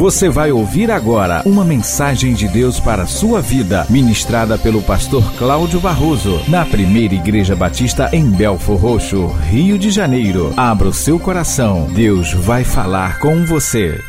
Você vai ouvir agora uma mensagem de Deus para a sua vida, ministrada pelo pastor Cláudio Barroso, na primeira Igreja Batista em Belfor Roxo, Rio de Janeiro. Abra o seu coração, Deus vai falar com você.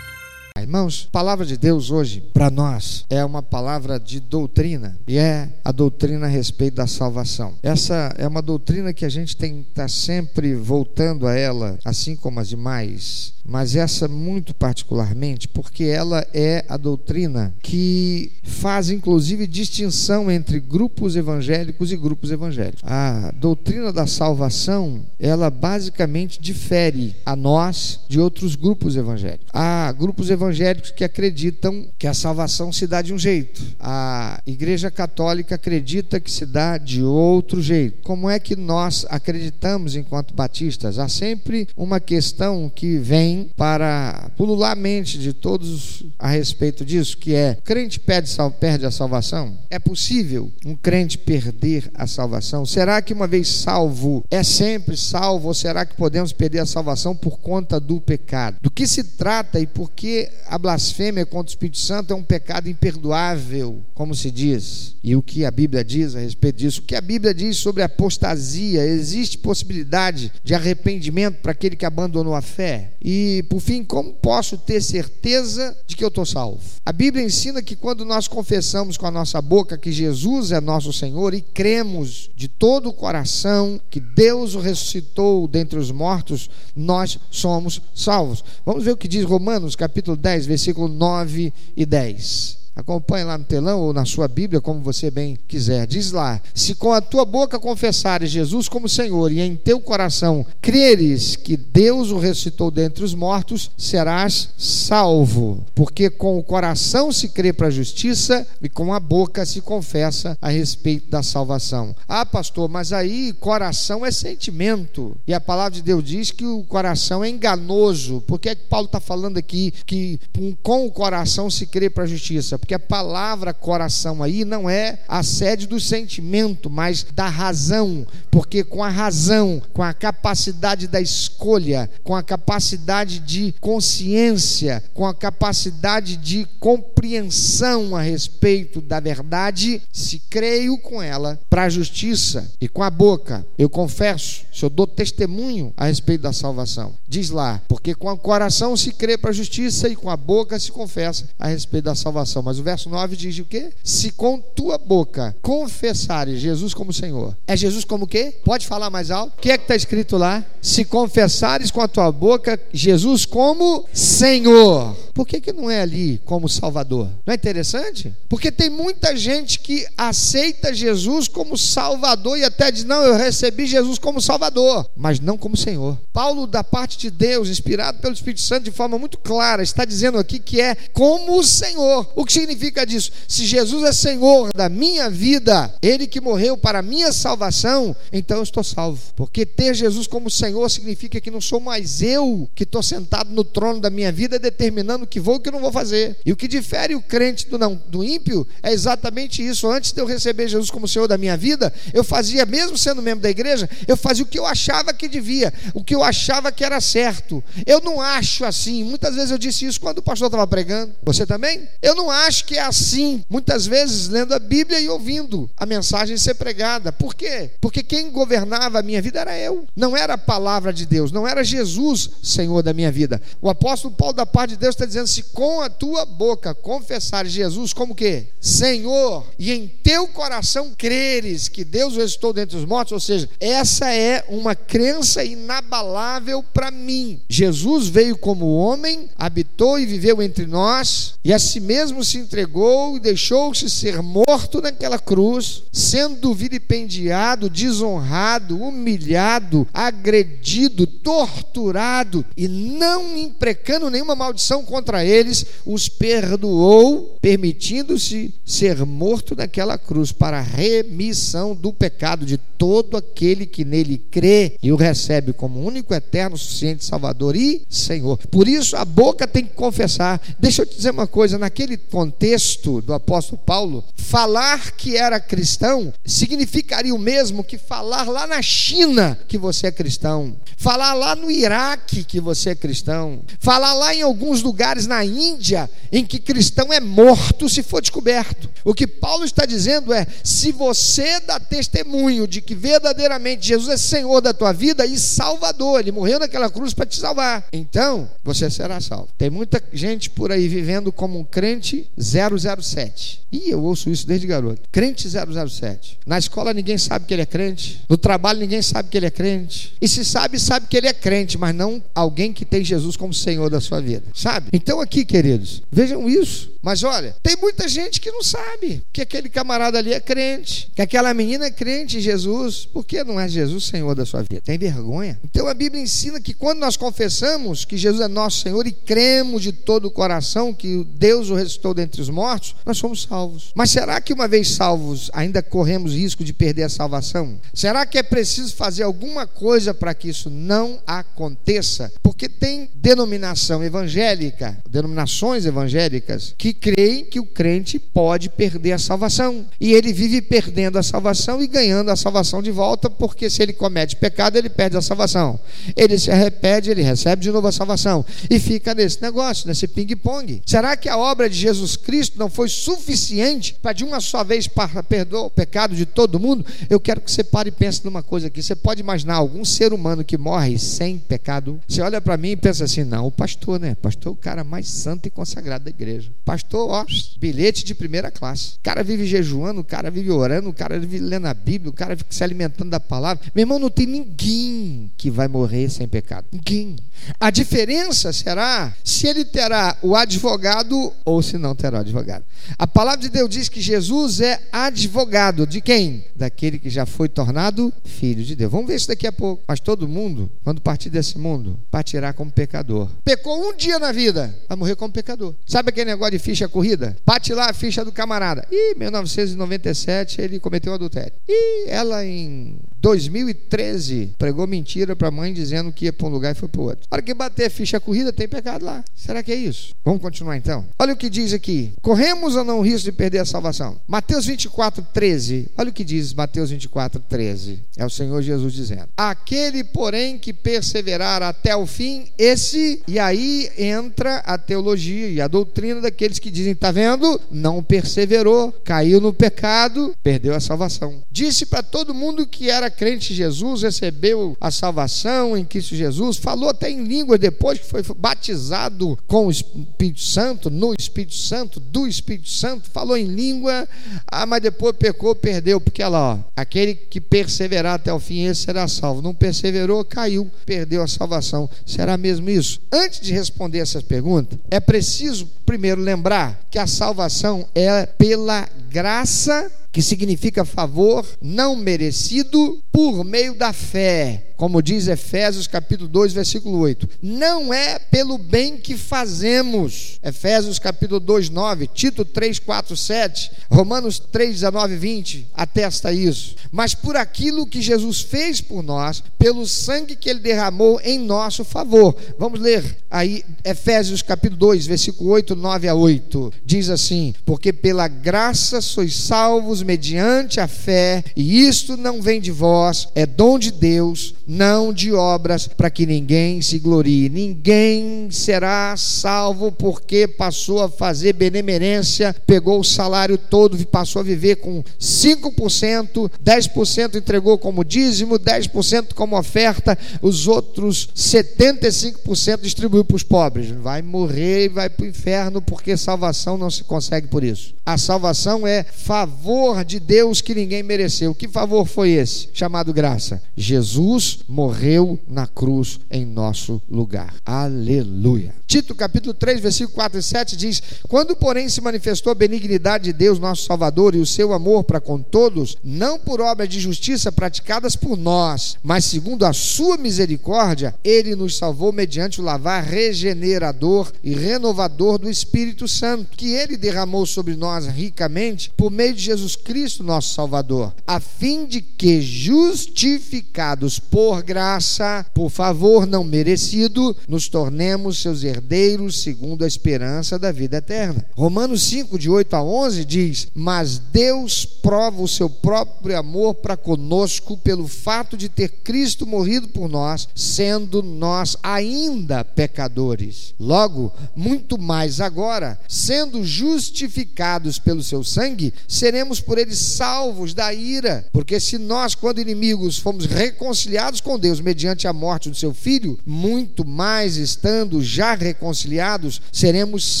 Irmãos, a palavra de Deus hoje para nós é uma palavra de doutrina e é a doutrina a respeito da salvação. Essa é uma doutrina que a gente tem que estar sempre voltando a ela, assim como as demais, mas essa muito particularmente porque ela é a doutrina que faz inclusive distinção entre grupos evangélicos e grupos evangélicos. A doutrina da salvação, ela basicamente difere a nós de outros grupos evangélicos. Há grupos evangélicos que acreditam que a salvação se dá de um jeito. A Igreja Católica acredita que se dá de outro jeito. Como é que nós acreditamos enquanto batistas? Há sempre uma questão que vem para pulular a mente de todos a respeito disso, que é: crente perde, perde a salvação? É possível um crente perder a salvação? Será que uma vez salvo é sempre salvo ou será que podemos perder a salvação por conta do pecado? Do que se trata e por que a blasfêmia contra o Espírito Santo é um pecado imperdoável, como se diz. E o que a Bíblia diz a respeito disso? O que a Bíblia diz sobre apostasia? Existe possibilidade de arrependimento para aquele que abandonou a fé? E, por fim, como posso ter certeza de que eu estou salvo? A Bíblia ensina que quando nós confessamos com a nossa boca que Jesus é nosso Senhor e cremos de todo o coração que Deus o ressuscitou dentre os mortos, nós somos salvos. Vamos ver o que diz Romanos capítulo 10, versículo 9 e 10. Acompanhe lá no telão ou na sua Bíblia, como você bem quiser. Diz lá: Se com a tua boca confessares Jesus como Senhor e em teu coração creres que Deus o ressuscitou dentre os mortos, serás salvo. Porque com o coração se crê para a justiça e com a boca se confessa a respeito da salvação. Ah, pastor, mas aí coração é sentimento. E a palavra de Deus diz que o coração é enganoso. Por que é que Paulo está falando aqui que com o coração se crê para a justiça? Porque a palavra coração aí não é a sede do sentimento, mas da razão, porque com a razão, com a capacidade da escolha, com a capacidade de consciência, com a capacidade de compreensão a respeito da verdade, se creio com ela para a justiça e com a boca eu confesso, se eu dou testemunho a respeito da salvação. Diz lá, porque com o coração se crê para a justiça e com a boca se confessa a respeito da salvação. Mas o verso 9 diz o quê? Se com tua boca confessares Jesus como Senhor. É Jesus como o quê? Pode falar mais alto? O que é que está escrito lá? Se confessares com a tua boca Jesus como Senhor. Por que, que não é ali como Salvador? Não é interessante? Porque tem muita gente que aceita Jesus como Salvador e até diz: Não, eu recebi Jesus como Salvador, mas não como Senhor. Paulo, da parte de Deus, inspirado pelo Espírito Santo de forma muito clara, está dizendo aqui que é como o Senhor. O que significa disso? Se Jesus é Senhor da minha vida, Ele que morreu para a minha salvação, então eu estou salvo. Porque ter Jesus como Senhor significa que não sou mais eu que estou sentado no trono da minha vida determinando o que vou e o que não vou fazer. E o que difere o crente do, não, do ímpio é exatamente isso. Antes de eu receber Jesus como Senhor da minha vida, eu fazia, mesmo sendo membro da igreja, eu fazia o que eu achava que devia, o que eu achava que era certo. Eu não acho assim. Muitas vezes eu disse isso quando o pastor estava pregando. Você também? Eu não acho que é assim, muitas vezes lendo a Bíblia e ouvindo a mensagem ser pregada. Por quê? Porque quem governava a minha vida era eu, não era a palavra de Deus, não era Jesus, Senhor da minha vida. O apóstolo Paulo, da parte de Deus, está dizendo: se com a tua boca confessares Jesus como que? Senhor, e em teu coração creres que Deus ressuscitou dentre os mortos, ou seja, essa é uma crença inabalável para mim. Jesus veio como homem, habitou e viveu entre nós, e a si mesmo se entregou e deixou-se ser morto naquela cruz, sendo vilipendiado, desonrado, humilhado, agredido, torturado e não imprecando nenhuma maldição contra eles, os perdoou, permitindo-se ser morto naquela cruz para remissão do pecado de todo aquele que nele crê e o recebe como único, eterno, suficiente Salvador e Senhor. Por isso a boca tem que confessar. Deixa eu te dizer uma coisa, naquele contexto do apóstolo Paulo, falar que era cristão significaria o mesmo que falar lá na China que você é cristão, falar lá no Iraque que você é cristão, falar lá em alguns lugares lugares na Índia em que cristão é morto se for descoberto. O que Paulo está dizendo é: se você dá testemunho de que verdadeiramente Jesus é Senhor da tua vida e Salvador, ele morreu naquela cruz para te salvar, então você será salvo. Tem muita gente por aí vivendo como um crente 007. E eu ouço isso desde garoto. Crente 007. Na escola ninguém sabe que ele é crente. No trabalho ninguém sabe que ele é crente. E se sabe, sabe que ele é crente, mas não alguém que tem Jesus como Senhor da sua vida. Sabe? Então aqui, queridos, vejam isso. Mas olha, tem muita gente que não sabe que aquele camarada ali é crente, que aquela menina é crente em Jesus, porque não é Jesus Senhor da sua vida. Tem vergonha? Então a Bíblia ensina que quando nós confessamos que Jesus é nosso Senhor e cremos de todo o coração que Deus o ressuscitou dentre os mortos, nós somos salvos. Mas será que uma vez salvos ainda corremos risco de perder a salvação? Será que é preciso fazer alguma coisa para que isso não aconteça? Porque tem denominação evangélica, denominações evangélicas que creem que o crente pode perder a salvação. E ele vive perdendo a salvação e ganhando a salvação de volta, porque se ele comete pecado, ele perde a salvação. Ele se arrepende, ele recebe de novo a salvação. E fica nesse negócio, nesse ping-pong. Será que a obra de Jesus Cristo não foi suficiente para de uma só vez perdoar o pecado de todo mundo? Eu quero que você pare e pense numa coisa aqui. Você pode imaginar algum ser humano que morre sem pecado? Você olha para mim e pensa assim: não, o pastor, né? Pastor é o cara mais santo e consagrado da igreja. Pastor Pastor, ó, bilhete de primeira classe. O cara vive jejuando, o cara vive orando, o cara vive lendo a Bíblia, o cara fica se alimentando da palavra. Meu irmão, não tem ninguém que vai morrer sem pecado. Ninguém. A diferença será se ele terá o advogado ou se não terá o advogado. A palavra de Deus diz que Jesus é advogado de quem? Daquele que já foi tornado filho de Deus. Vamos ver isso daqui a pouco. Mas todo mundo, quando partir desse mundo, partirá como pecador. Pecou um dia na vida, vai morrer como pecador. Sabe aquele negócio de ficha corrida? Bate lá a ficha do camarada. Ih, 1997 ele cometeu adultério. E ela em 2013 pregou mentira para a mãe dizendo que ia para um lugar e foi para o outro. A hora que bater a ficha corrida, tem pecado lá. Será que é isso? Vamos continuar então. Olha o que diz aqui. Corremos ou não o risco de perder a salvação? Mateus 24, 13. Olha o que diz Mateus 24, 13. É o Senhor Jesus dizendo: Aquele, porém, que perseverar até o fim, esse, e aí entra a teologia e a doutrina daqueles que dizem: está vendo? Não perseverou, caiu no pecado, perdeu a salvação. Disse para todo mundo que era crente em Jesus, recebeu a salvação em Cristo Jesus, falou até em língua depois que foi batizado com o Espírito Santo, no Espírito Santo, do Espírito Santo, falou em língua, ah, mas depois pecou, perdeu, porque lá, ó, aquele que perseverar até o fim, esse será salvo. Não perseverou, caiu, perdeu a salvação. Será mesmo isso? Antes de responder essas perguntas, é preciso primeiro lembrar que a salvação é pela graça que significa favor não merecido por meio da fé como diz Efésios capítulo 2, versículo 8. Não é pelo bem que fazemos. Efésios capítulo 2, 9, Tito 3, 4, 7, Romanos 3, 19, 20, atesta isso. Mas por aquilo que Jesus fez por nós, pelo sangue que ele derramou em nosso favor. Vamos ler aí Efésios capítulo 2, versículo 8, 9 a 8. Diz assim: Porque pela graça sois salvos mediante a fé, e isto não vem de vós, é dom de Deus não de obras, para que ninguém se glorie. Ninguém será salvo porque passou a fazer benemerência, pegou o salário todo, passou a viver com 5%, 10% entregou como dízimo, 10% como oferta, os outros 75% distribuiu para os pobres. Vai morrer e vai para o inferno porque salvação não se consegue por isso. A salvação é favor de Deus que ninguém mereceu. Que favor foi esse? Chamado graça. Jesus morreu na cruz em nosso lugar. Aleluia. Tito capítulo 3, versículo 4 e 7 diz: Quando, porém, se manifestou a benignidade de Deus, nosso Salvador, e o seu amor para com todos, não por obras de justiça praticadas por nós, mas segundo a sua misericórdia, ele nos salvou mediante o lavar regenerador e renovador do Espírito Santo, que ele derramou sobre nós ricamente por meio de Jesus Cristo, nosso Salvador, a fim de que, justificados por graça, por favor não merecido, nos tornemos seus herdeiros segundo a esperança da vida eterna. Romanos 5, de 8 a 11 diz: Mas Deus prova o seu próprio amor para conosco pelo fato de ter Cristo morrido por nós, sendo nós ainda pecadores. Logo, muito mais agora, sendo justificados pelo seu sangue, seremos por ele salvos da ira. Porque se nós, quando inimigos, fomos reconciliados com Deus mediante a morte do seu filho, muito mais estando já reconciliados, seremos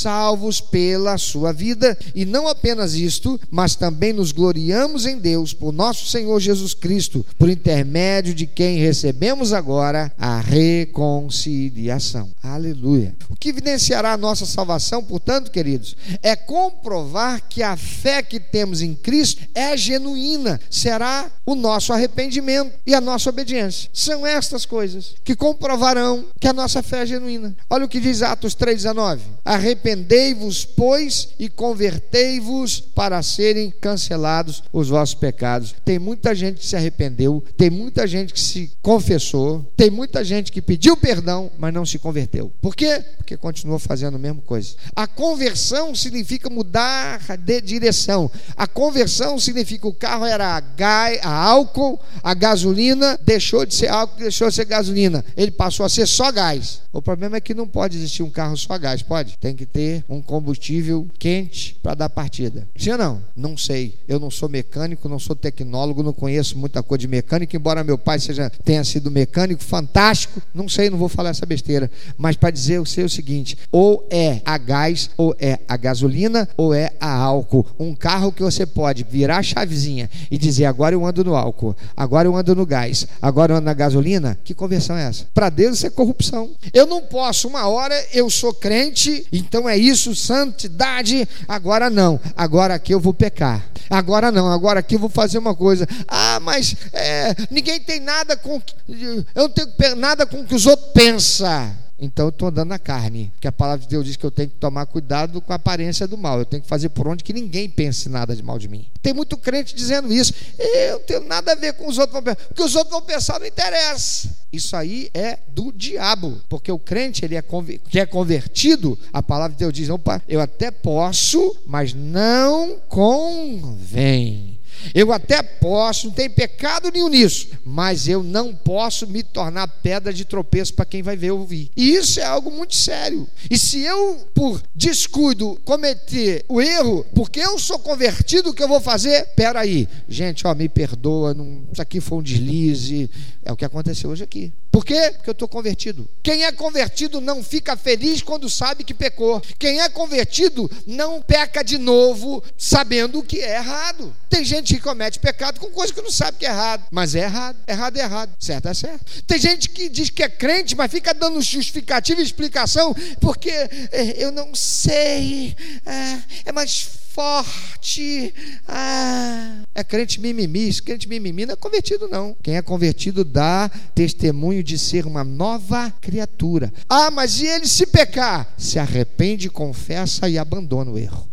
salvos pela sua vida. E não apenas isto, mas também nos gloriamos em Deus por nosso Senhor Jesus Cristo, por intermédio de quem recebemos agora a reconciliação. Aleluia. O que evidenciará a nossa salvação, portanto, queridos, é comprovar que a fé que temos em Cristo é genuína, será o nosso arrependimento e a nossa obediência. São estas coisas que comprovarão que a nossa fé é genuína. Olha o que diz Atos 3,19: Arrependei-vos, pois, e convertei-vos para serem cancelados os vossos pecados. Tem muita gente que se arrependeu, tem muita gente que se confessou, tem muita gente que pediu perdão, mas não se converteu. Por quê? Porque continuou fazendo a mesma coisa. A conversão significa mudar de direção. A conversão significa o carro era a, a álcool, a gasolina deixou de ser álcool, deixou de ser gasolina. Ele passou a ser só gás. O problema é que não pode existir um carro só gás, pode? Tem que ter um combustível quente para dar partida. Sim ou não? Não sei. Eu não sou mecânico, não sou tecnólogo, não conheço muita coisa de mecânica, embora meu pai seja tenha sido mecânico fantástico. Não sei, não vou falar essa besteira, mas para dizer eu sei o seguinte: ou é a gás, ou é a gasolina, ou é a álcool. Um carro que você pode virar a chavezinha e dizer agora eu ando no álcool, agora eu ando no gás, agora eu ando na gasolina. Que conversão é essa? Para Deus isso é corrupção. Eu não posso, uma hora eu sou crente, então é isso, santidade, agora não, agora aqui eu vou pecar. Agora não, agora aqui eu vou fazer uma coisa. Ah, mas é, ninguém tem nada com. Eu não tenho nada com o que os outros pensam. Então eu estou andando na carne. Porque a palavra de Deus diz que eu tenho que tomar cuidado com a aparência do mal. Eu tenho que fazer por onde que ninguém pense nada de mal de mim. Tem muito crente dizendo isso. Eu tenho nada a ver com os outros. O que os outros vão pensar não interessa. Isso aí é do diabo. Porque o crente ele é que é convertido, a palavra de Deus diz: opa, eu até posso, mas não convém. Eu até posso, não tem pecado nenhum nisso, mas eu não posso me tornar pedra de tropeço para quem vai ver ouvir. E isso é algo muito sério. E se eu, por descuido, cometer o erro, porque eu sou convertido, o que eu vou fazer? Pera aí, gente, ó, me perdoa, não, isso aqui foi um deslize. É o que aconteceu hoje aqui. Por quê? Porque eu estou convertido. Quem é convertido não fica feliz quando sabe que pecou. Quem é convertido não peca de novo sabendo que é errado. Tem gente que comete pecado com coisa que não sabe que é errado, mas é errado. Errado é errado, certo é certo. Tem gente que diz que é crente, mas fica dando justificativa e explicação porque é, eu não sei, é, é mais forte. Ah, é crente mimimi. Crente mimimi não é convertido, não. Quem é convertido dá testemunho de ser uma nova criatura. Ah, mas e ele se pecar? Se arrepende, confessa e abandona o erro.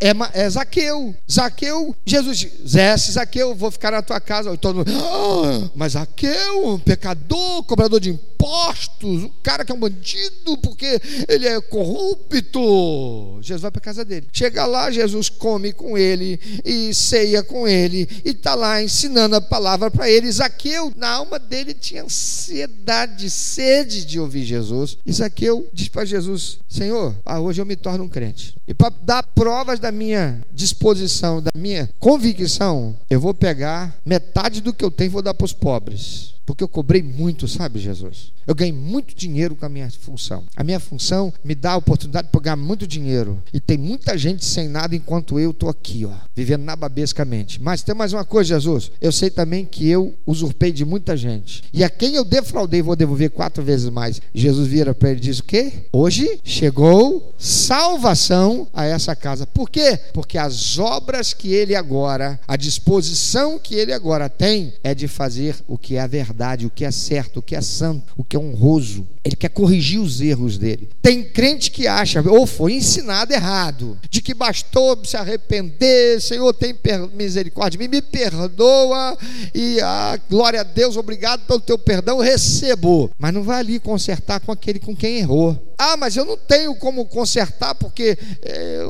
É, é Zaqueu. Zaqueu, Jesus disse: Zaqueu, vou ficar na tua casa. Todo mundo, ah, mas Zaqueu, um pecador, cobrador de impostos, um cara que é um bandido porque ele é corrupto. Jesus vai para a casa dele. Chega lá, Jesus come com ele e ceia com ele e está lá ensinando a palavra para ele. Zaqueu, na alma dele, tinha ansiedade, sede de ouvir Jesus. E Zaqueu diz para Jesus: Senhor, ah, hoje eu me torno um crente. E para dar prova provas da minha disposição, da minha convicção, eu vou pegar metade do que eu tenho e vou dar para os pobres. Porque eu cobrei muito, sabe, Jesus? Eu ganhei muito dinheiro com a minha função. A minha função me dá a oportunidade de pagar muito dinheiro. E tem muita gente sem nada enquanto eu estou aqui, ó, vivendo nababescamente. Mas tem mais uma coisa, Jesus. Eu sei também que eu usurpei de muita gente. E a quem eu defraudei, vou devolver quatro vezes mais. Jesus vira para ele e diz: O quê? Hoje chegou salvação a essa casa. Por quê? Porque as obras que ele agora, a disposição que ele agora tem, é de fazer o que é a verdade, o que é certo, o que é santo, o que é honroso, ele quer corrigir os erros dele. Tem crente que acha, ou foi ensinado errado, de que bastou se arrepender, Senhor, tem misericórdia, me, me perdoa, e ah, glória a Deus, obrigado pelo teu perdão, recebo. Mas não vai ali consertar com aquele com quem errou. Ah, mas eu não tenho como consertar porque. É,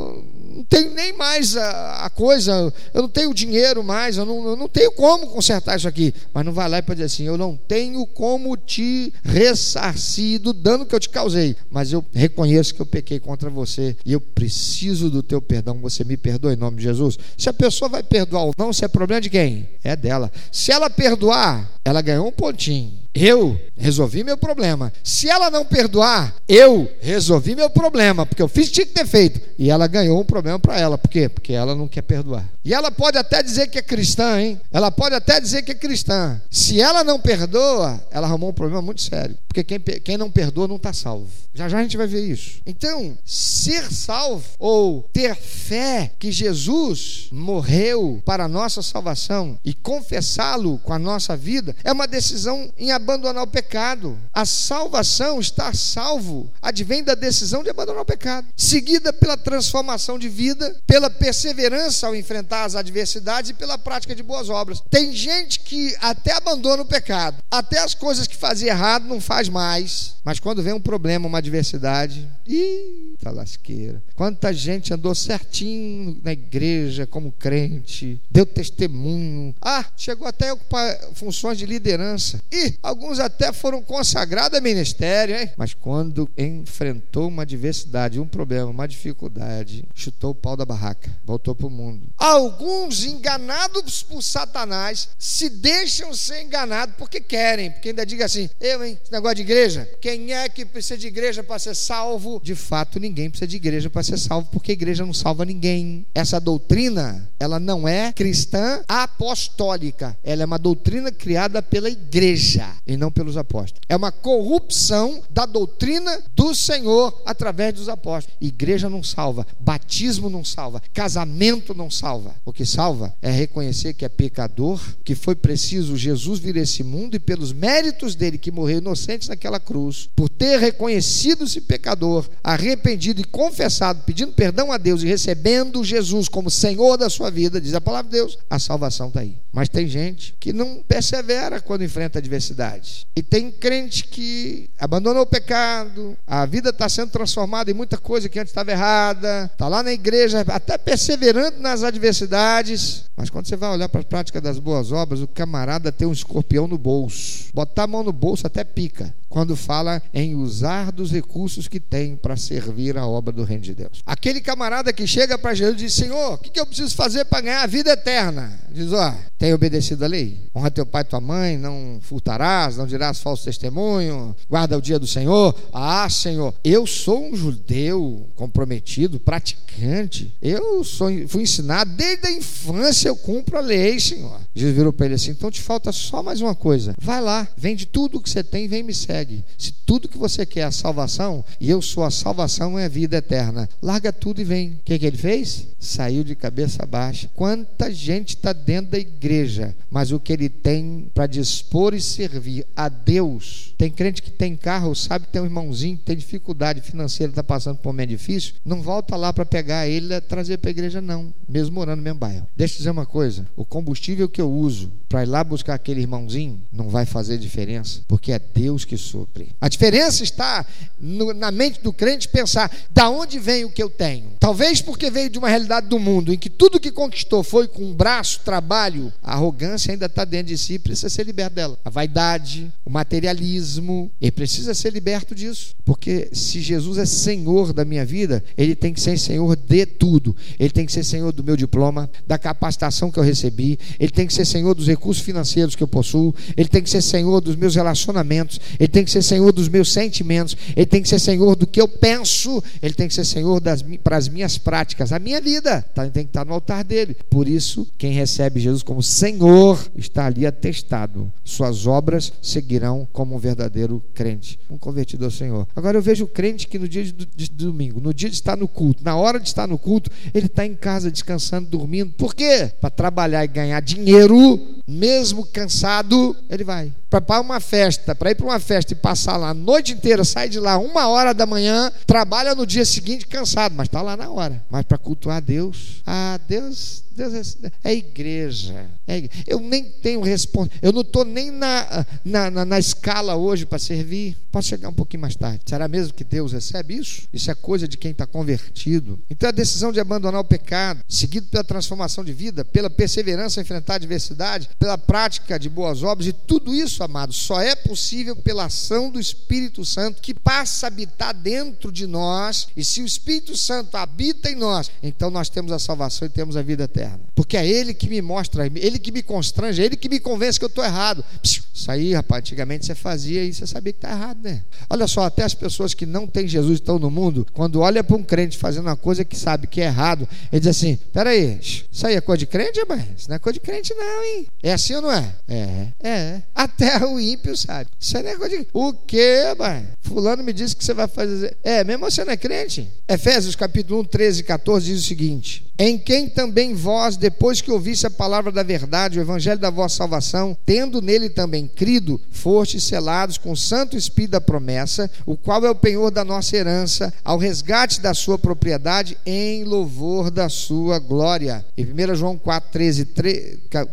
não tenho nem mais a, a, coisa, eu não tenho dinheiro mais, eu não, eu não tenho como consertar isso aqui. Mas não vai lá e pode dizer assim: eu não tenho como te ressarcir do dano que eu te causei, mas eu reconheço que eu pequei contra você e eu preciso do teu perdão. Você me perdoa em nome de Jesus. Se a pessoa vai perdoar ou não, se é problema de quem? É dela. Se ela perdoar, ela ganhou um pontinho. Eu resolvi meu problema. Se ela não perdoar, eu resolvi meu problema, porque eu fiz tinha que ter feito. E ela ganhou um problema para ela. Por quê? Porque ela não quer perdoar. E ela pode até dizer que é cristã, hein? Ela pode até dizer que é cristã. Se ela não perdoa, ela arrumou um problema muito sério. Porque quem, quem não perdoa não está salvo. Já já a gente vai ver isso. Então, ser salvo ou ter fé que Jesus morreu para a nossa salvação e confessá-lo com a nossa vida é uma decisão em abandonar o pecado. A salvação, estar salvo, advém da decisão de abandonar o pecado, seguida pela transformação de vida, pela perseverança ao enfrentar as adversidades e pela prática de boas obras. Tem gente que até abandona o pecado, até as coisas que fazia errado não faz mais, mas quando vem um problema, uma adversidade, ih, tá lasqueira. Quanta gente andou certinho na igreja como crente, deu testemunho. Ah, chegou até a ocupar funções de liderança. E alguns até foram consagrados a ministério, hein? Mas quando enfrentou uma adversidade, um problema, uma dificuldade, chutou o pau da barraca, voltou para o mundo. Alguns enganados por Satanás se deixam ser enganados porque querem, porque ainda diga assim: eu, hein, esse negócio de igreja, quem é que precisa de igreja para ser salvo? De fato, ninguém precisa de igreja para ser salvo, porque a igreja não salva ninguém. Essa doutrina, ela não é cristã apostólica, ela é uma doutrina criada pela igreja e não pelos apóstolos. É uma corrupção da doutrina do Senhor através dos apóstolos. Igreja não salva, batismo não salva, casamento não salva. O que salva é reconhecer que é pecador, que foi preciso Jesus vir a esse mundo e pelos méritos dele que morreu inocente naquela cruz, por ter reconhecido-se pecador, arrependido e confessado, pedindo perdão a Deus e recebendo Jesus como Senhor da sua vida, diz a palavra de Deus, a salvação está aí. Mas tem gente que não persevera quando enfrenta adversidade. E tem crente que abandonou o pecado, a vida está sendo transformada em muita coisa que antes estava errada, está lá na igreja, até perseverando nas adversidades. Mas quando você vai olhar para a prática das boas obras, o camarada tem um escorpião no bolso. Botar a mão no bolso até pica quando fala em usar dos recursos que tem para servir a obra do reino de Deus. Aquele camarada que chega para Jesus e diz: Senhor, o que, que eu preciso fazer para ganhar a vida eterna? Diz: Ó, tem obedecido a lei? Honra teu pai e tua mãe, não furtarás, não dirás falso testemunho, guarda o dia do Senhor. Ah, Senhor, eu sou um judeu comprometido, praticante. Eu sou, fui ensinado desde a infância, eu cumpro a lei, Senhor. Jesus virou para ele assim: então te falta só mais uma coisa. Vai lá, vende tudo o que você tem, vem me segue segue. Se tudo que você quer é a salvação, e eu sou a salvação é a vida eterna, larga tudo e vem. O que, que ele fez? Saiu de cabeça baixa. Quanta gente está dentro da igreja, mas o que ele tem para dispor e servir a Deus. Tem crente que tem carro, sabe que tem um irmãozinho que tem dificuldade financeira, está passando por um momento difícil, não volta lá para pegar ele e trazer para a igreja, não, mesmo morando no mesmo bairro. Deixa eu dizer uma coisa: o combustível que eu uso para ir lá buscar aquele irmãozinho não vai fazer diferença, porque é Deus que supre. A diferença está no, na mente do crente pensar: da onde vem o que eu tenho? Talvez porque veio de uma realidade do mundo em que tudo que conquistou foi com um braço, trabalho, a arrogância ainda está dentro de si, precisa ser liberto dela. A vaidade, o materialismo, ele precisa ser liberto disso, porque se Jesus é Senhor da minha vida, ele tem que ser Senhor de tudo. Ele tem que ser Senhor do meu diploma, da capacitação que eu recebi, ele tem que ser Senhor dos recursos financeiros que eu possuo, ele tem que ser Senhor dos meus relacionamentos, ele tem que ser Senhor dos meus sentimentos, ele tem que ser Senhor do que eu penso, ele tem que ser Senhor para as minhas práticas, a minha vida tá, tem que estar no altar dele. Por isso, quem recebe Jesus como Senhor está ali atestado, suas obras seguirão como um verdadeiro crente, um convertido ao Senhor. Agora eu vejo o crente que no dia de, de domingo, no dia de estar no culto, na hora de estar no culto, ele está em casa descansando, dormindo. Por quê? Para trabalhar e ganhar dinheiro mesmo cansado, ele vai. Para uma festa, para ir para uma festa e passar lá a noite inteira, sai de lá uma hora da manhã, trabalha no dia seguinte cansado, mas está lá na hora. Mas para cultuar Deus, ah, Deus, Deus é, é igreja. É, eu nem tenho resposta. Eu não estou nem na, na, na, na, escala hoje para servir. Posso chegar um pouquinho mais tarde. Será mesmo que Deus recebe isso? Isso é coisa de quem está convertido. Então a decisão de abandonar o pecado, seguido pela transformação de vida, pela perseverança em enfrentar a adversidade, pela prática de boas obras, e tudo isso, amados, só é possível pela ação do Espírito Santo que passa a habitar dentro de nós. E se o Espírito Santo habita em nós, então nós temos a salvação e temos a vida eterna. Porque é Ele que me mostra, Ele que me constrange, é Ele que me convence que eu estou errado. Isso aí, rapaz, antigamente você fazia e você sabia que está errado, né? Olha só, até as pessoas que não têm Jesus estão no mundo, quando olha para um crente fazendo uma coisa que sabe que é errado, ele diz assim: peraí, isso aí é coisa de crente, mas isso não é coisa de crente, não, hein? É assim ou não é? É, é. Até o ímpio sabe. Isso é coisa de. O quê, mãe? Fulano me disse que você vai fazer. É, mesmo você não é crente? Efésios capítulo 1, 13 e 14 diz o seguinte: Em quem também vós, depois que ouvisse a palavra da verdade, o evangelho da vossa salvação, tendo nele também crido, fostes selados com o Santo Espírito da promessa, o qual é o penhor da nossa herança, ao resgate da sua propriedade, em louvor da sua glória. E 1 João 4, 13,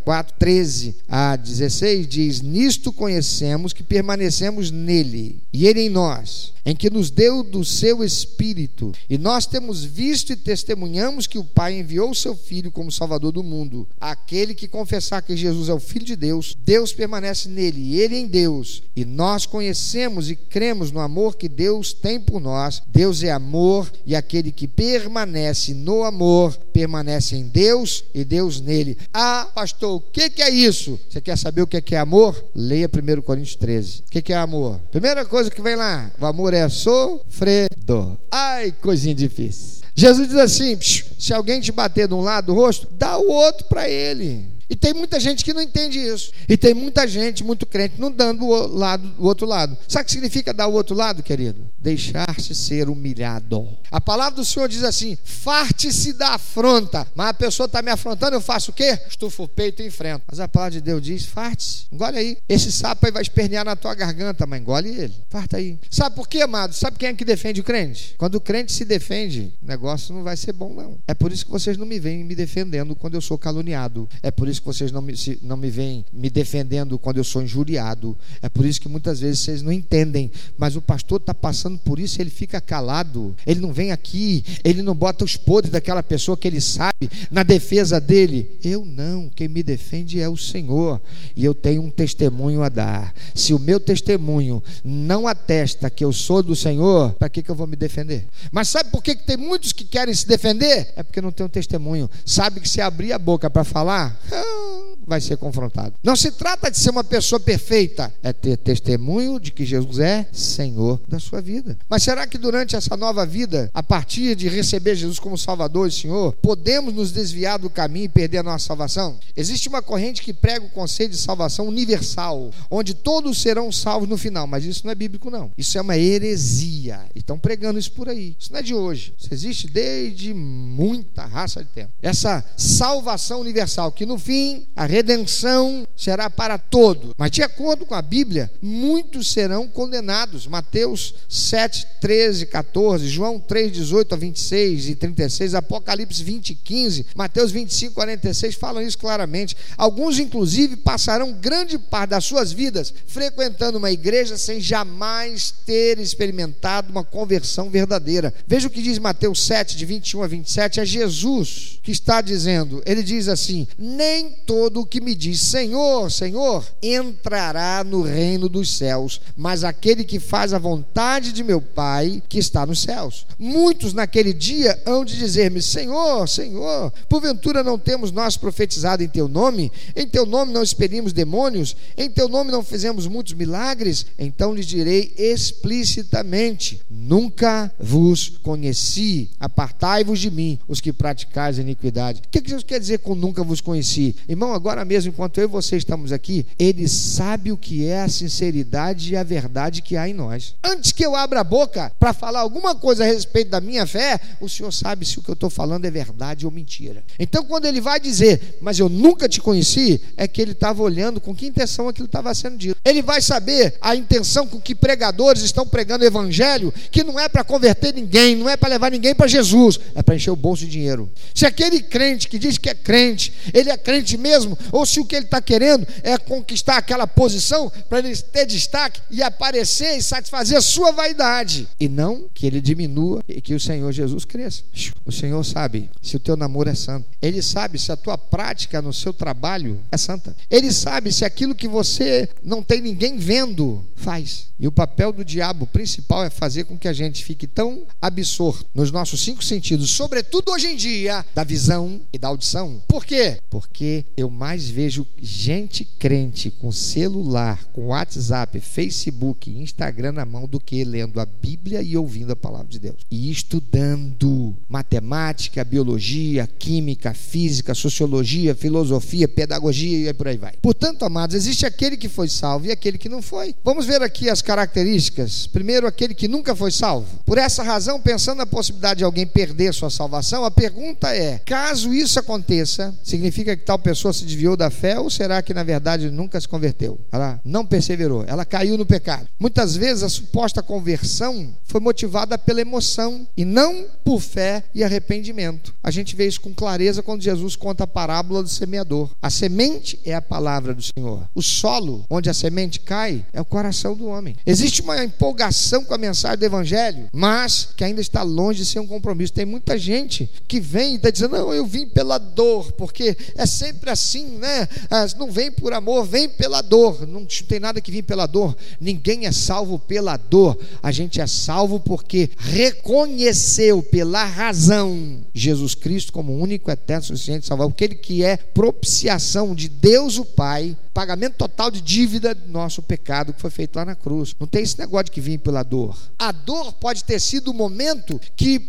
4, 13 a 16 diz: Nisto conhecemos que permanecemos nele, e ele em nós em que nos deu do seu Espírito. E nós temos visto e testemunhamos que o Pai enviou o seu Filho como Salvador do mundo. Aquele que confessar que Jesus é o Filho de Deus, Deus permanece nele e ele em Deus. E nós conhecemos e cremos no amor que Deus tem por nós. Deus é amor e aquele que permanece no amor permanece em Deus e Deus nele. Ah, pastor, o que, é isso? Você quer saber o que é amor? Leia 1 Coríntios 13. O que é amor? Primeira coisa que vem lá: o amor é sofredor. Ai, coisinha difícil. Jesus diz assim: se alguém te bater de um lado do rosto, dá o outro para ele. E tem muita gente que não entende isso. E tem muita gente, muito crente, não dando o, lado, o outro lado. Sabe o que significa dar o outro lado, querido? Deixar-se ser humilhado. A palavra do Senhor diz assim: farte-se da afronta. Mas a pessoa está me afrontando, eu faço o quê? Estufo o peito e enfrento. Mas a palavra de Deus diz: farte-se. Engole aí. Esse sapo aí vai espernear na tua garganta, mas engole ele. Farta aí. Sabe por quê, amado? Sabe quem é que defende o crente? Quando o crente se defende, o negócio não vai ser bom, não. É por isso que vocês não me veem me defendendo quando eu sou caluniado. É por isso que vocês não me, não me veem me defendendo quando eu sou injuriado. É por isso que muitas vezes vocês não entendem. Mas o pastor está passando por isso, ele fica calado. Ele não vem aqui, ele não bota os podres daquela pessoa que ele sabe na defesa dele. Eu não, quem me defende é o Senhor. E eu tenho um testemunho a dar. Se o meu testemunho não atesta que eu sou do Senhor, para que, que eu vou me defender? Mas sabe por que, que tem muitos que querem se defender? É porque não tem um testemunho. Sabe que se abrir a boca para falar, vai ser confrontado. Não se trata de ser uma pessoa perfeita, é ter testemunho de que Jesus é Senhor da sua vida. Mas será que durante essa nova vida, a partir de receber Jesus como Salvador e Senhor, podemos nos desviar do caminho e perder a nossa salvação? Existe uma corrente que prega o conceito de salvação universal, onde todos serão salvos no final, mas isso não é bíblico não. Isso é uma heresia. E estão pregando isso por aí. Isso não é de hoje. Isso existe desde muita raça de tempo. Essa salvação universal que no fim, a redenção será para todos. Mas, de acordo com a Bíblia, muitos serão condenados. Mateus 7, 13, 14, João 3, 18 a 26 e 36, Apocalipse 20, 15, Mateus 25, 46 falam isso claramente. Alguns, inclusive, passarão grande parte das suas vidas frequentando uma igreja sem jamais ter experimentado uma conversão verdadeira. Veja o que diz Mateus 7, de 21 a 27, é Jesus que está dizendo. Ele diz assim: nem todo que me diz Senhor, Senhor, entrará no reino dos céus, mas aquele que faz a vontade de meu Pai que está nos céus. Muitos naquele dia hão de dizer-me: Senhor, Senhor, porventura não temos nós profetizado em teu nome? Em teu nome não expelimos demônios? Em teu nome não fizemos muitos milagres? Então lhes direi explicitamente: Nunca vos conheci, apartai-vos de mim, os que praticais iniquidade. O que Jesus quer dizer com nunca vos conheci? Irmão, agora agora mesmo, enquanto eu e você estamos aqui, Ele sabe o que é a sinceridade e a verdade que há em nós. Antes que eu abra a boca para falar alguma coisa a respeito da minha fé, o Senhor sabe se o que eu estou falando é verdade ou mentira. Então, quando Ele vai dizer, mas eu nunca te conheci, é que Ele estava olhando com que intenção aquilo estava sendo dito. Ele vai saber a intenção com que pregadores estão pregando o Evangelho, que não é para converter ninguém, não é para levar ninguém para Jesus, é para encher o bolso de dinheiro. Se aquele crente que diz que é crente, ele é crente mesmo, ou se o que ele está querendo é conquistar aquela posição para ele ter destaque e aparecer e satisfazer a sua vaidade, e não que ele diminua e que o Senhor Jesus cresça. O Senhor sabe se o teu namoro é santo, ele sabe se a tua prática no seu trabalho é santa, ele sabe se aquilo que você não tem ninguém vendo faz. E o papel do diabo principal é fazer com que a gente fique tão absorto nos nossos cinco sentidos, sobretudo hoje em dia, da visão e da audição. Por quê? Porque eu mais vejo gente crente com celular, com WhatsApp, Facebook, Instagram na mão do que lendo a Bíblia e ouvindo a palavra de Deus. E estudando matemática, biologia, química, física, sociologia, filosofia, pedagogia e por aí vai. Portanto, amados, existe aquele que foi salvo e aquele que não foi. Vamos ver aqui as características. Primeiro, aquele que nunca foi salvo. Por essa razão, pensando na possibilidade de alguém perder sua salvação, a pergunta é: caso isso aconteça, significa que tal pessoa se desviou da fé ou será que na verdade nunca se converteu? Ela não perseverou, ela caiu no pecado. Muitas vezes a suposta conversão foi motivada pela emoção e não por fé e arrependimento. A gente vê isso com clareza quando Jesus conta a parábola do semeador. A semente é a palavra do Senhor. O solo onde a semente cai é o coração do homem. Existe uma empolgação com a mensagem do evangelho, mas que ainda está longe de ser um compromisso. Tem muita gente que vem e está dizendo: Não, eu vim pela dor, porque é sempre assim, né? Não vem por amor, vem pela dor. Não tem nada que vir pela dor. Ninguém é salvo pela dor. A gente é salvo porque reconheceu pela razão Jesus Cristo como único, eterno, suficiente salvador. Aquele que é propiciação de Deus o Pai pagamento total de dívida do nosso pecado que foi feito lá na cruz. Não tem esse negócio de que vim pela dor. A dor pode ter sido o momento que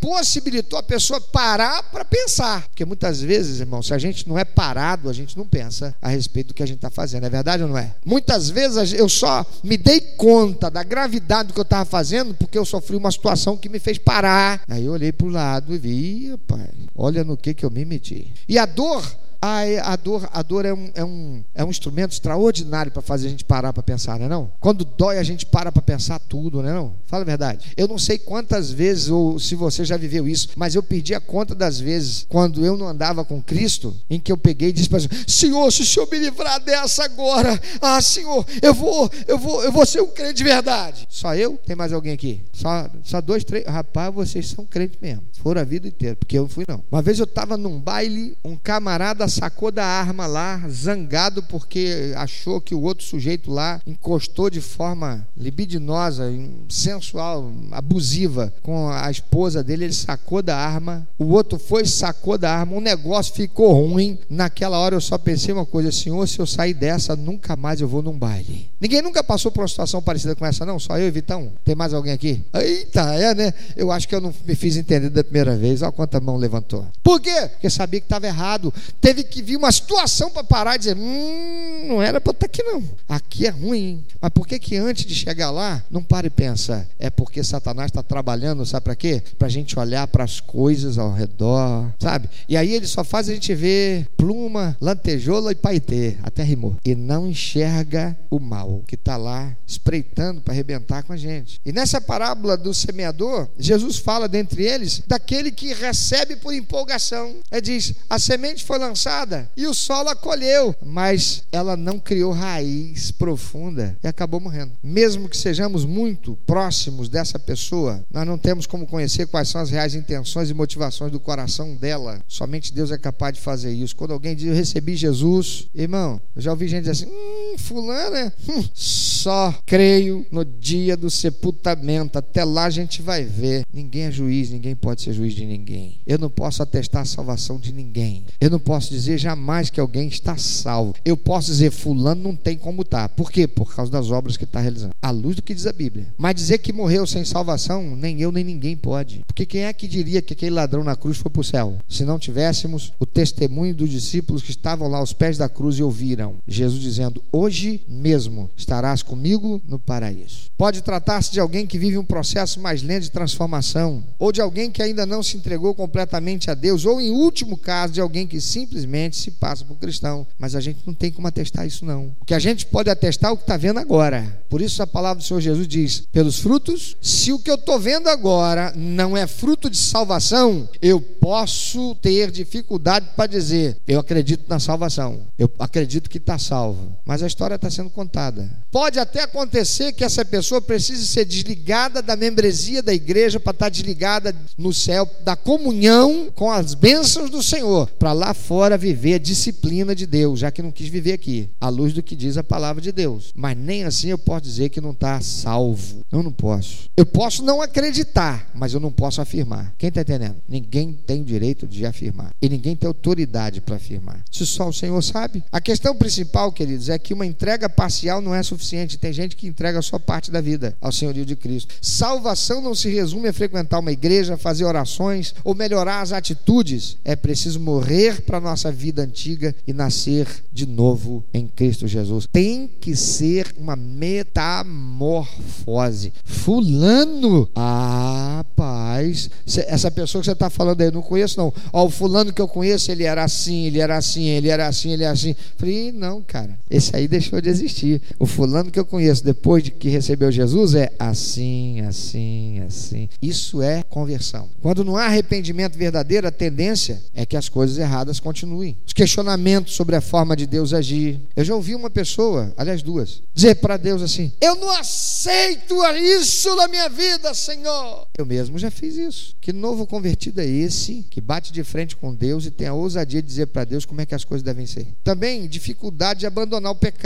possibilitou a pessoa parar para pensar. Porque muitas vezes, irmão, se a gente não é parado, a gente não pensa a respeito do que a gente está fazendo. É verdade ou não é? Muitas vezes eu só me dei conta da gravidade do que eu estava fazendo porque eu sofri uma situação que me fez parar. Aí eu olhei para o lado e vi, pai, olha no que, que eu me meti. E a dor a, a dor, a dor é, um, é, um, é um instrumento extraordinário para fazer a gente parar para pensar, não é não? Quando dói, a gente para para pensar tudo, não é não? Fala a verdade. Eu não sei quantas vezes, ou se você já viveu isso, mas eu perdi a conta das vezes, quando eu não andava com Cristo, em que eu peguei e disse para Senhor, se o Senhor me livrar dessa agora, ah, Senhor, eu vou, eu vou, eu vou ser um crente de verdade. Só eu? Tem mais alguém aqui? Só, só dois, três. Rapaz, vocês são crentes mesmo. Foram a vida inteira, porque eu não fui não. Uma vez eu estava num baile, um camarada sacou da arma lá, zangado porque achou que o outro sujeito lá encostou de forma libidinosa, sensual, abusiva com a esposa dele. Ele sacou da arma, o outro foi sacou da arma. O negócio ficou ruim. Naquela hora eu só pensei uma coisa: Senhor, se eu sair dessa, nunca mais eu vou num baile. Ninguém nunca passou por uma situação parecida com essa, não? Só eu e Vitão? Tem mais alguém aqui? Eita, é, né? Eu acho que eu não me fiz entender da primeira vez. Olha quanta mão levantou. Por quê? Porque sabia que estava errado. Teve que vir uma situação para parar e dizer: hum, não era para estar aqui não. Aqui é ruim. Hein? Mas por que que antes de chegar lá, não para e pensa? É porque Satanás está trabalhando, sabe para quê? Para a gente olhar para as coisas ao redor, sabe? E aí ele só faz a gente ver pluma, lantejoula e paetê, até rimou. E não enxerga o mal que está lá espreitando para arrebentar com a gente. E nessa parábola do semeador, Jesus fala dentre eles daquele que recebe por empolgação. Ele diz: a semente foi lançada e o solo acolheu, mas ela não criou raiz profunda e acabou morrendo. Mesmo que sejamos muito próximos dessa pessoa, nós não temos como conhecer quais são as reais intenções e motivações do coração dela. Somente Deus é capaz de fazer isso. Quando alguém diz eu recebi Jesus, irmão, eu já ouvi gente dizer assim: hum, fulano, hum, só creio no dia do sepultamento. Até lá a gente vai ver. Ninguém é juiz, ninguém pode ser juiz de ninguém. Eu não posso atestar a salvação de ninguém. Eu não posso dizer jamais que alguém está salvo. Eu posso dizer, Fulano não tem como estar. Tá. Por quê? Por causa das obras que está realizando. À luz do que diz a Bíblia. Mas dizer que morreu sem salvação, nem eu nem ninguém pode. Porque quem é que diria que aquele ladrão na cruz foi para o céu? Se não tivéssemos o testemunho dos discípulos que estavam lá aos pés da cruz e ouviram Jesus dizendo: Hoje mesmo estarás comigo no paraíso. Pode tratar-se de alguém que vive um processo mais lento de transformação, ou de alguém que ainda não se entregou completamente a Deus, ou em último caso, de alguém que simplesmente se passa por cristão. Mas a gente não tem como atestar isso, não. O que a gente pode atestar é o que está vendo agora. Por isso a palavra do Senhor Jesus diz: pelos frutos, se o que eu estou vendo agora não é fruto de salvação, eu posso ter dificuldade para dizer, eu acredito na salvação, eu acredito que está salvo. Mas a história está sendo contada. Pode até acontecer que essa pessoa precise ser desligada da membresia da igreja para estar desligada no céu da comunhão com as bênçãos do Senhor, para lá fora viver a disciplina de Deus, já que não quis viver aqui, à luz do que diz a palavra de Deus. Mas nem assim eu posso dizer que não está salvo. Eu não posso. Eu posso não acreditar, mas eu não posso afirmar. Quem está entendendo? Ninguém tem direito de afirmar. E ninguém tem autoridade para afirmar. Se só o Senhor sabe. A questão principal, queridos, é que uma entrega parcial não é suficiente. Tem gente que entrega só parte da vida ao senhorio de Cristo. Salvação não se resume a frequentar uma igreja, fazer orações ou melhorar as atitudes. É preciso morrer para a nossa vida antiga e nascer de novo em Cristo Jesus. Tem que ser uma metamorfose. Fulano, ah, paz, essa pessoa que você está falando aí, eu não conheço não. Ó, o fulano que eu conheço, ele era assim, ele era assim, ele era assim, ele era assim. Falei, não, cara, esse aí deixou de existir. O fulano que eu conheço depois de que recebeu Jesus é assim, assim, assim. Isso é conversão. Quando não há arrependimento verdadeiro, a tendência é que as coisas erradas continuem. Os questionamentos sobre a forma de Deus agir. Eu já ouvi uma pessoa, aliás, duas, dizer para Deus assim: Eu não aceito isso na minha vida, Senhor. Eu mesmo já fiz isso. Que novo convertido é esse que bate de frente com Deus e tem a ousadia de dizer para Deus como é que as coisas devem ser? Também dificuldade de abandonar o pecado.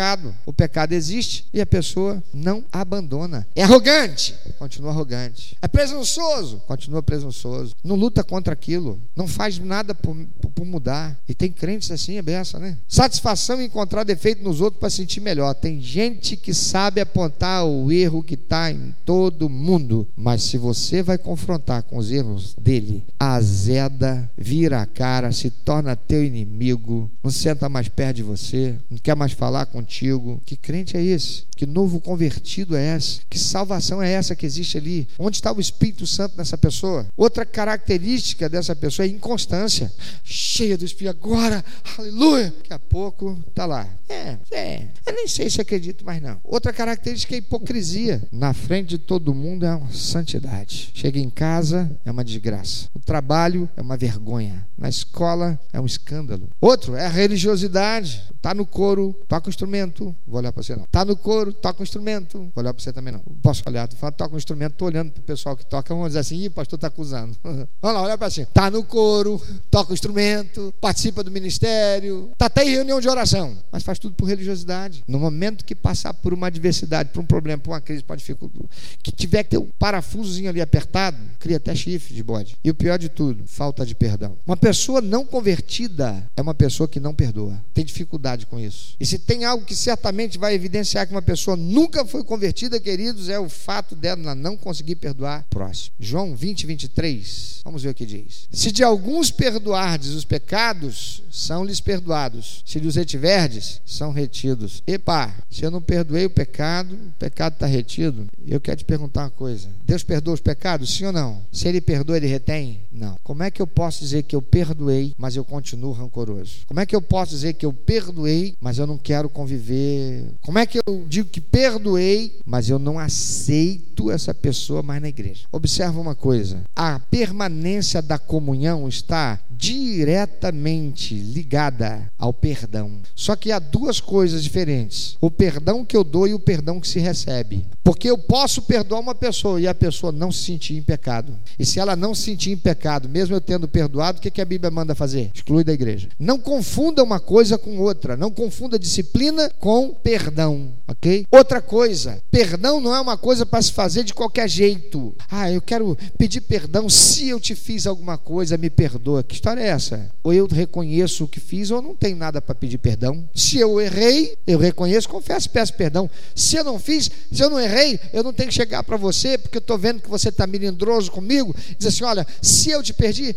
O pecado existe e a pessoa não abandona. É arrogante, continua arrogante. É presunçoso, continua presunçoso. Não luta contra aquilo, não faz nada por, por mudar. E tem crentes assim, é beça, né? Satisfação em encontrar defeito nos outros para sentir melhor. Tem gente que sabe apontar o erro que está em todo mundo, mas se você vai confrontar com os erros dele, azeda, vira a cara, se torna teu inimigo, não senta mais perto de você, não quer mais falar contigo. Que crente é esse? Que novo convertido é esse? Que salvação é essa que existe ali? Onde está o Espírito Santo nessa pessoa? Outra característica dessa pessoa é inconstância. Cheia do Espírito agora, aleluia. Daqui a pouco está lá. É, é. Eu nem sei se acredito mais não. Outra característica é hipocrisia. Na frente de todo mundo é uma santidade. Chega em casa é uma desgraça. O trabalho é uma vergonha. Na escola é um escândalo. Outro é a religiosidade. Tá no coro, toca o instrumento, vou olhar para você não. Tá no coro, toca o instrumento, vou olhar para você também não. Posso olhar, tu fala, toca o instrumento, tô olhando pro pessoal que toca, vamos dizer assim, ih, pastor tá acusando. Vamos lá, olha para assim. Tá no coro, toca o instrumento, participa do ministério, tá até em reunião de oração, mas faz tudo por religiosidade. No momento que passar por uma adversidade, por um problema, por uma crise, por uma dificuldade, que tiver que ter um parafusozinho ali apertado, cria até chifre de bode. E o pior de tudo, falta de perdão. Uma pessoa não convertida é uma pessoa que não perdoa. Tem dificuldade com isso. E se tem algo que certamente vai evidenciar que uma pessoa nunca foi convertida, queridos, é o fato dela não conseguir perdoar próximo. João 20, 23. Vamos ver o que diz. Se de alguns perdoardes os pecados, são-lhes perdoados. Se lhes retiverdes, são retidos. Epa, se eu não perdoei o pecado, o pecado está retido. Eu quero te perguntar uma coisa. Deus perdoa os pecados, sim ou não? Se ele perdoa, ele retém? Não. Como é que eu posso dizer que eu perdoei, mas eu continuo rancoroso? Como é que eu posso dizer que eu perdoei, mas eu não quero conviver? Como é que eu digo que perdoei, mas eu não aceito essa pessoa mais na igreja? Observa uma coisa: a permanência da comunhão está diretamente ligada ao perdão. Só que há duas coisas diferentes: o perdão que eu dou e o perdão que se recebe. Porque eu posso perdoar uma pessoa e a pessoa não se sentir em pecado. E se ela não se sentir em pecado, mesmo eu tendo perdoado, o que, a Bíblia manda fazer? Exclui da igreja. Não confunda uma coisa com outra. Não confunda disciplina com perdão. Ok? Outra coisa: perdão não é uma coisa para se fazer de qualquer jeito. Ah, eu quero pedir perdão se eu te fiz alguma coisa, me perdoa. Que história é essa? Ou eu reconheço o que fiz ou não tenho nada para pedir perdão. Se eu errei, eu reconheço, confesso, peço perdão. Se eu não fiz, se eu não errei, eu não tenho que chegar para você, porque eu estou vendo que você está melindroso comigo, dizer assim: olha, se eu te perdi,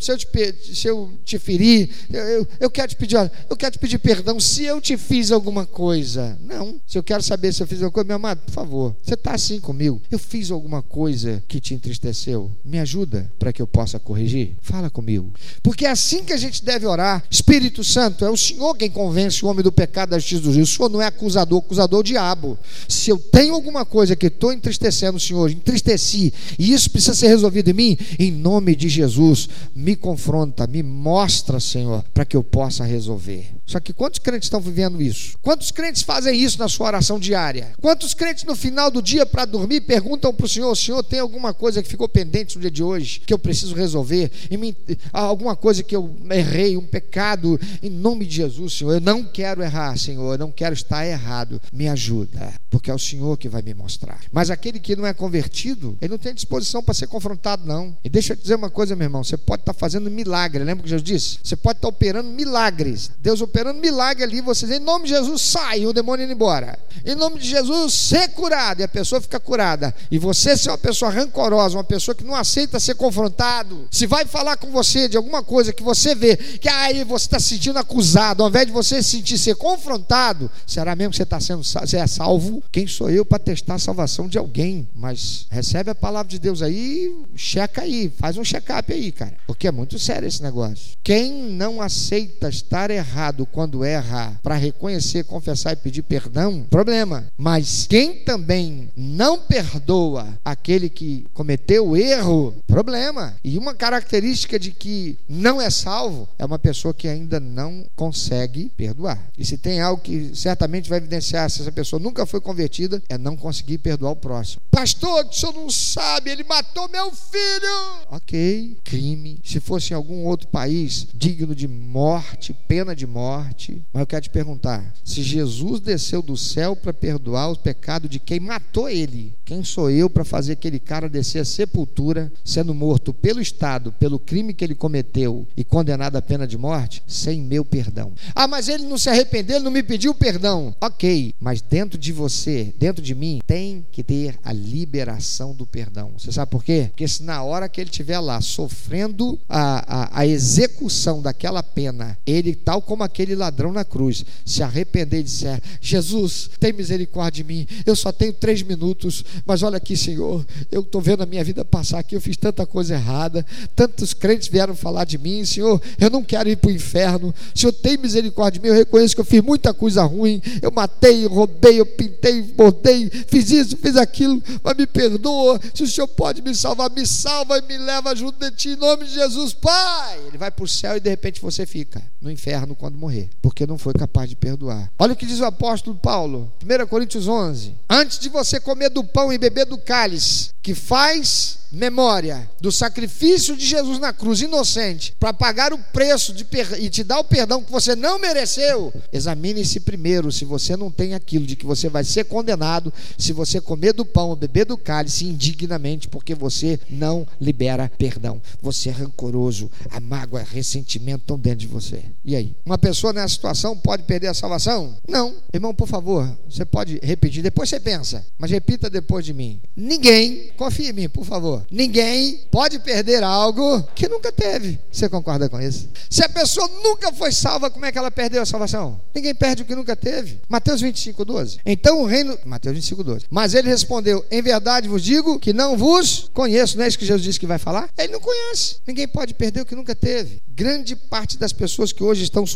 se eu te, se eu te feri, eu, eu, eu quero te pedir, olha, eu quero te pedir perdão se eu te fiz alguma coisa. Não, se eu quero saber se eu fiz alguma coisa, meu amado, por favor, você está assim comigo. Eu fiz alguma coisa que te entristeceu. Me ajuda para que eu possa corrigir. Fala comigo. Porque é assim que a gente deve orar. Espírito Santo, é o Senhor quem convence o homem do pecado da justiça do juízo. O Senhor não é acusador, acusador é o diabo. Se eu tenho alguma coisa que estou entristecendo o Senhor, entristeci, e isso precisa ser resolvido em mim, em nome de Jesus, me confronta, me mostra, Senhor, para que eu possa resolver. Só que quantos crentes estão vivendo isso? Quantos crentes fazem isso na sua oração diária? Quantos crentes no final do dia para dormir perguntam para o Senhor: Senhor, tem alguma coisa que ficou pendente no dia de hoje que eu preciso resolver? Me, alguma coisa que eu errei, um pecado? Em nome de Jesus, Senhor, eu não quero errar, Senhor, eu não quero estar errado. Me ajuda, porque é o Senhor que vai me mostrar. Mas aquele que não é convertido, ele não tem disposição para ser confrontado, não. E deixa eu te dizer uma coisa, meu irmão: você pode estar fazendo milagre, lembra que Jesus disse? Você pode estar operando milagres. Deus operando milagre ali, você diz, em nome de Jesus, sai, o demônio indo embora. Em nome de Jesus, ser curado, e a pessoa fica curada. E você ser uma pessoa rancorosa, uma pessoa que não aceita ser confrontado, se vai falar com você de alguma coisa que você vê, que aí você está se sentindo acusado, ao invés de você se sentir ser confrontado, será mesmo que você está sendo você é salvo? Quem sou eu para testar a salvação de alguém? Mas recebe a palavra de Deus aí, checa aí, faz um check-up aí, cara. Porque é muito sério esse negócio. Quem não aceita estar errado quando erra para reconhecer, confessar e pedir perdão, problema. Mas quem também não perdoa aquele que cometeu o erro, problema. E uma característica de que não é salvo é uma pessoa que ainda não consegue perdoar. E se tem algo que certamente vai evidenciar se essa pessoa nunca foi convertida, é não conseguir perdoar o próximo. Pastor, o senhor não sabe, ele matou meu filho. Ok, crime. Se fosse em algum outro país digno de morte, pena de morte. Mas eu quero te perguntar: se Jesus desceu do céu para perdoar o pecado de quem matou ele, quem sou eu para fazer aquele cara descer a sepultura, sendo morto pelo Estado, pelo crime que ele cometeu e condenado à pena de morte, sem meu perdão? Ah, mas ele não se arrependeu, ele não me pediu perdão. Ok, mas dentro de você, dentro de mim, tem que ter a liberação do perdão. Você sabe por quê? Porque se na hora que ele estiver lá sofrendo a, a, a execução daquela pena, ele, tal como aquele ladrão na cruz, se arrepender e disser: Jesus, tem misericórdia de mim, eu só tenho três minutos, mas olha aqui, Senhor, eu estou vendo a minha vida passar aqui, eu fiz tanta coisa errada, tantos crentes vieram falar de mim, Senhor, eu não quero ir para o inferno, Senhor, tem misericórdia de mim, eu reconheço que eu fiz muita coisa ruim, eu matei, eu roubei, eu pintei, bordei, fiz isso, fiz aquilo, mas me perdoa, se o Senhor pode me salvar, me salva e me leva junto de Ti, em nome de Jesus, Pai. Ele vai para o céu e de repente você fica no inferno quando morrer, porque não foi capaz de perdoar. Olha o que diz o apóstolo Paulo, 1 Coríntios 11: Antes de você comer do pão e beber do cálice, que faz memória do sacrifício de Jesus na cruz, inocente, para pagar o preço e te dar o perdão que você não mereceu, examine-se primeiro se você não tem aquilo de que você vai ser condenado se você comer do pão ou beber do cálice indignamente, porque você não libera perdão. Você é rancoroso, a mágoa, ressentimento estão dentro de você. E aí? Uma pessoa nessa situação pode perder a salvação? Não. Irmão, por favor, você pode repetir, depois você pensa, mas repita depois de mim. Ninguém, confia em mim, por favor Ninguém pode perder algo que nunca teve. Você concorda com isso? Se a pessoa nunca foi salva, como é que ela perdeu a salvação? Ninguém perde o que nunca teve. Mateus 25, 12. Então o reino. Mateus 25, 12. Mas ele respondeu: Em verdade vos digo que não vos conheço. Não é isso que Jesus disse que vai falar? Ele não conhece. Ninguém pode perder o que nunca teve. Grande parte das pessoas que hoje estão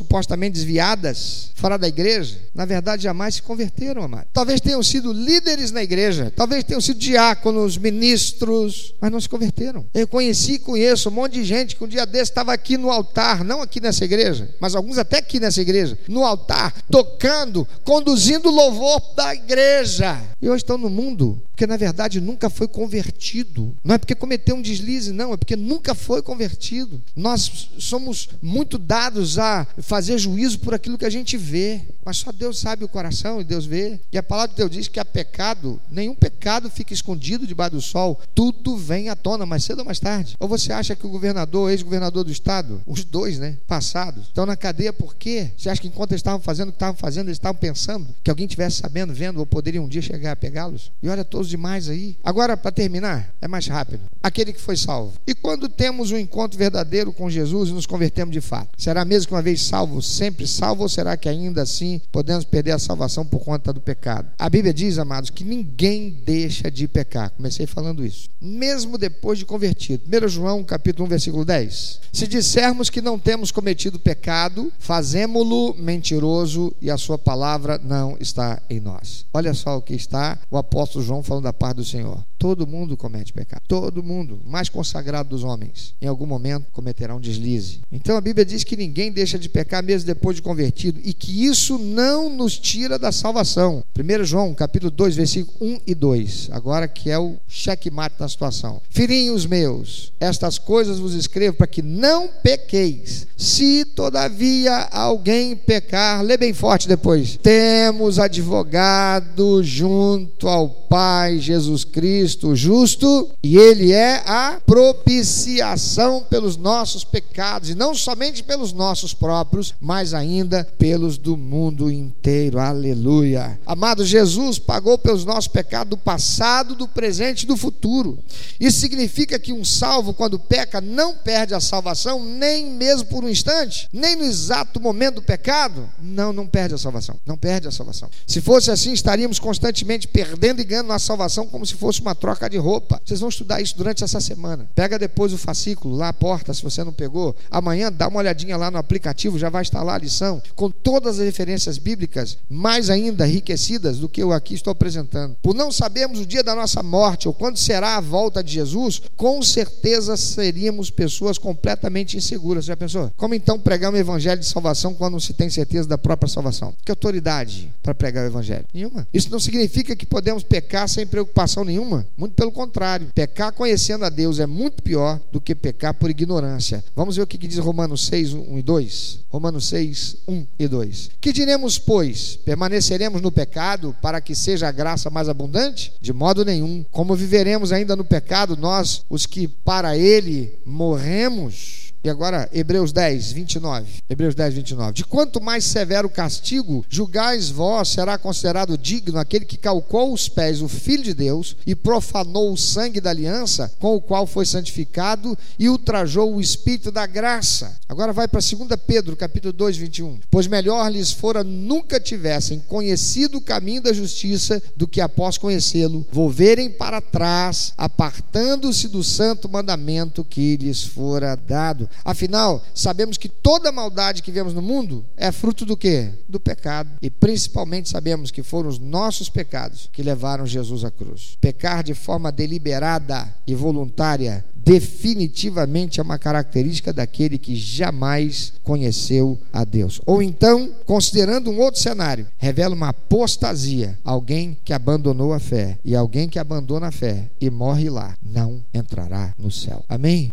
desviadas, fora da igreja, na verdade jamais se converteram, amado. Talvez tenham sido líderes na igreja, talvez tenham sido diáconos, ministros, mas não se converteram. Eu conheci e conheço um monte de gente que um dia desse estava aqui no altar, não aqui nessa igreja, mas alguns até aqui nessa igreja, no altar, tocando, conduzindo o louvor da igreja. E hoje estão no mundo, porque na verdade nunca foi convertido. Não é porque cometeu um deslize, não, é porque nunca foi convertido. Nós somos muito dados a fazer juízo por aquilo que a gente vê, mas só Deus sabe o coração e Deus vê. E a palavra de Deus diz que há pecado, nenhum pecado fica escondido debaixo do sol, tudo vem à tona, mais cedo ou mais tarde. Ou você acha que o governador, ex-governador do estado, os dois, né, passados, estão na cadeia por quê? Você acha que enquanto eles estavam fazendo o que estavam fazendo, eles estavam pensando que alguém tivesse sabendo, vendo, ou poderia um dia chegar a pegá-los? E olha todos demais aí. Agora, para terminar, é mais rápido. Aquele que foi salvo. E quando temos um encontro verdadeiro com Jesus e nos convertemos de fato, será mesmo que uma vez salvo, sempre salvo, ou será que ainda assim podemos perder a salvação por conta do pecado? A Bíblia diz, amados, que ninguém deixa de pecar. Comecei falando isso. Mesmo depois de convertido. 1 João capítulo 1, versículo 10. Se dissermos que não temos cometido pecado, fazemo-lo mentiroso e a sua palavra não está em nós. Olha só o que está o apóstolo João falando da parte do Senhor. Todo mundo comete pecado. Todo mundo, mais consagrado dos homens, em algum momento cometerá um deslize. Então a Bíblia diz que ninguém deixa de pecar mesmo depois de convertido e que isso não nos tira da salvação. 1 João, capítulo 2, versículo 1 e 2. Agora que é o checkmate da situação. Filhinhos meus, estas coisas vos escrevo para que não pequeis. Se todavia alguém pecar, lê bem forte depois. Temos advogado junto ao Pai Jesus Cristo justo, e ele é a propiciação pelos nossos pecados, e não somente pelos nossos próprios, mas ainda pelos do mundo inteiro. Aleluia. Amado Jesus pagou pelos nossos pecados do passado, do presente e do futuro. Isso significa que um salvo quando peca não perde a salvação nem mesmo por um instante, nem no exato momento do pecado. Não, não perde a salvação. Não perde a salvação. Se fosse assim, estaríamos constantemente perdendo e ganhando a salvação como se fosse uma troca de roupa. Vocês vão estudar isso durante essa semana. Pega depois o fascículo lá, a porta, se você não pegou. Amanhã dá uma olhadinha lá no aplicativo, já vai estar lá a lição, com todas as referências bíblicas, mais ainda enriquecidas do que eu aqui estou apresentando. Por não sabermos o dia da nossa morte ou quando será a volta de Jesus, com certeza seríamos pessoas completamente inseguras. Já pensou? Como então pregar um evangelho de salvação quando não se tem certeza da própria salvação? Que autoridade para pregar o evangelho? Nenhuma. Isso não significa que podemos pecar sem preocupação nenhuma. Muito pelo contrário. Pecar conhecendo a Deus é muito pior do que pecar por ignorância. Vamos ver o que diz Romanos 6, 1 e 2. Romanos 6, 1 e 2. Que diremos, pois? Permaneceremos no pecado para que seja a graça mais abundante? De modo nenhum. Como viveremos ainda no pecado, nós, os que para ele morremos? E agora, Hebreus 10, 29. Hebreus 10, 29. De quanto mais severo castigo julgais vós, será considerado digno aquele que calcou os pés o Filho de Deus e profanou o sangue da aliança com o qual foi santificado e ultrajou o Espírito da graça. Agora vai para 2 Pedro, capítulo 2, 21. Pois melhor lhes fora nunca tivessem conhecido o caminho da justiça do que após conhecê-lo, volverem para trás, apartando-se do santo mandamento que lhes fora dado. Afinal, sabemos que toda maldade que vemos no mundo é fruto do quê? Do pecado. E principalmente sabemos que foram os nossos pecados que levaram Jesus à cruz. Pecar de forma deliberada e voluntária definitivamente é uma característica daquele que jamais conheceu a Deus. Ou então, considerando um outro cenário, revela uma apostasia, alguém que abandonou a fé, e alguém que abandona a fé e morre lá, não entrará no céu. Amém?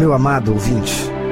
Meu amado ouvinte,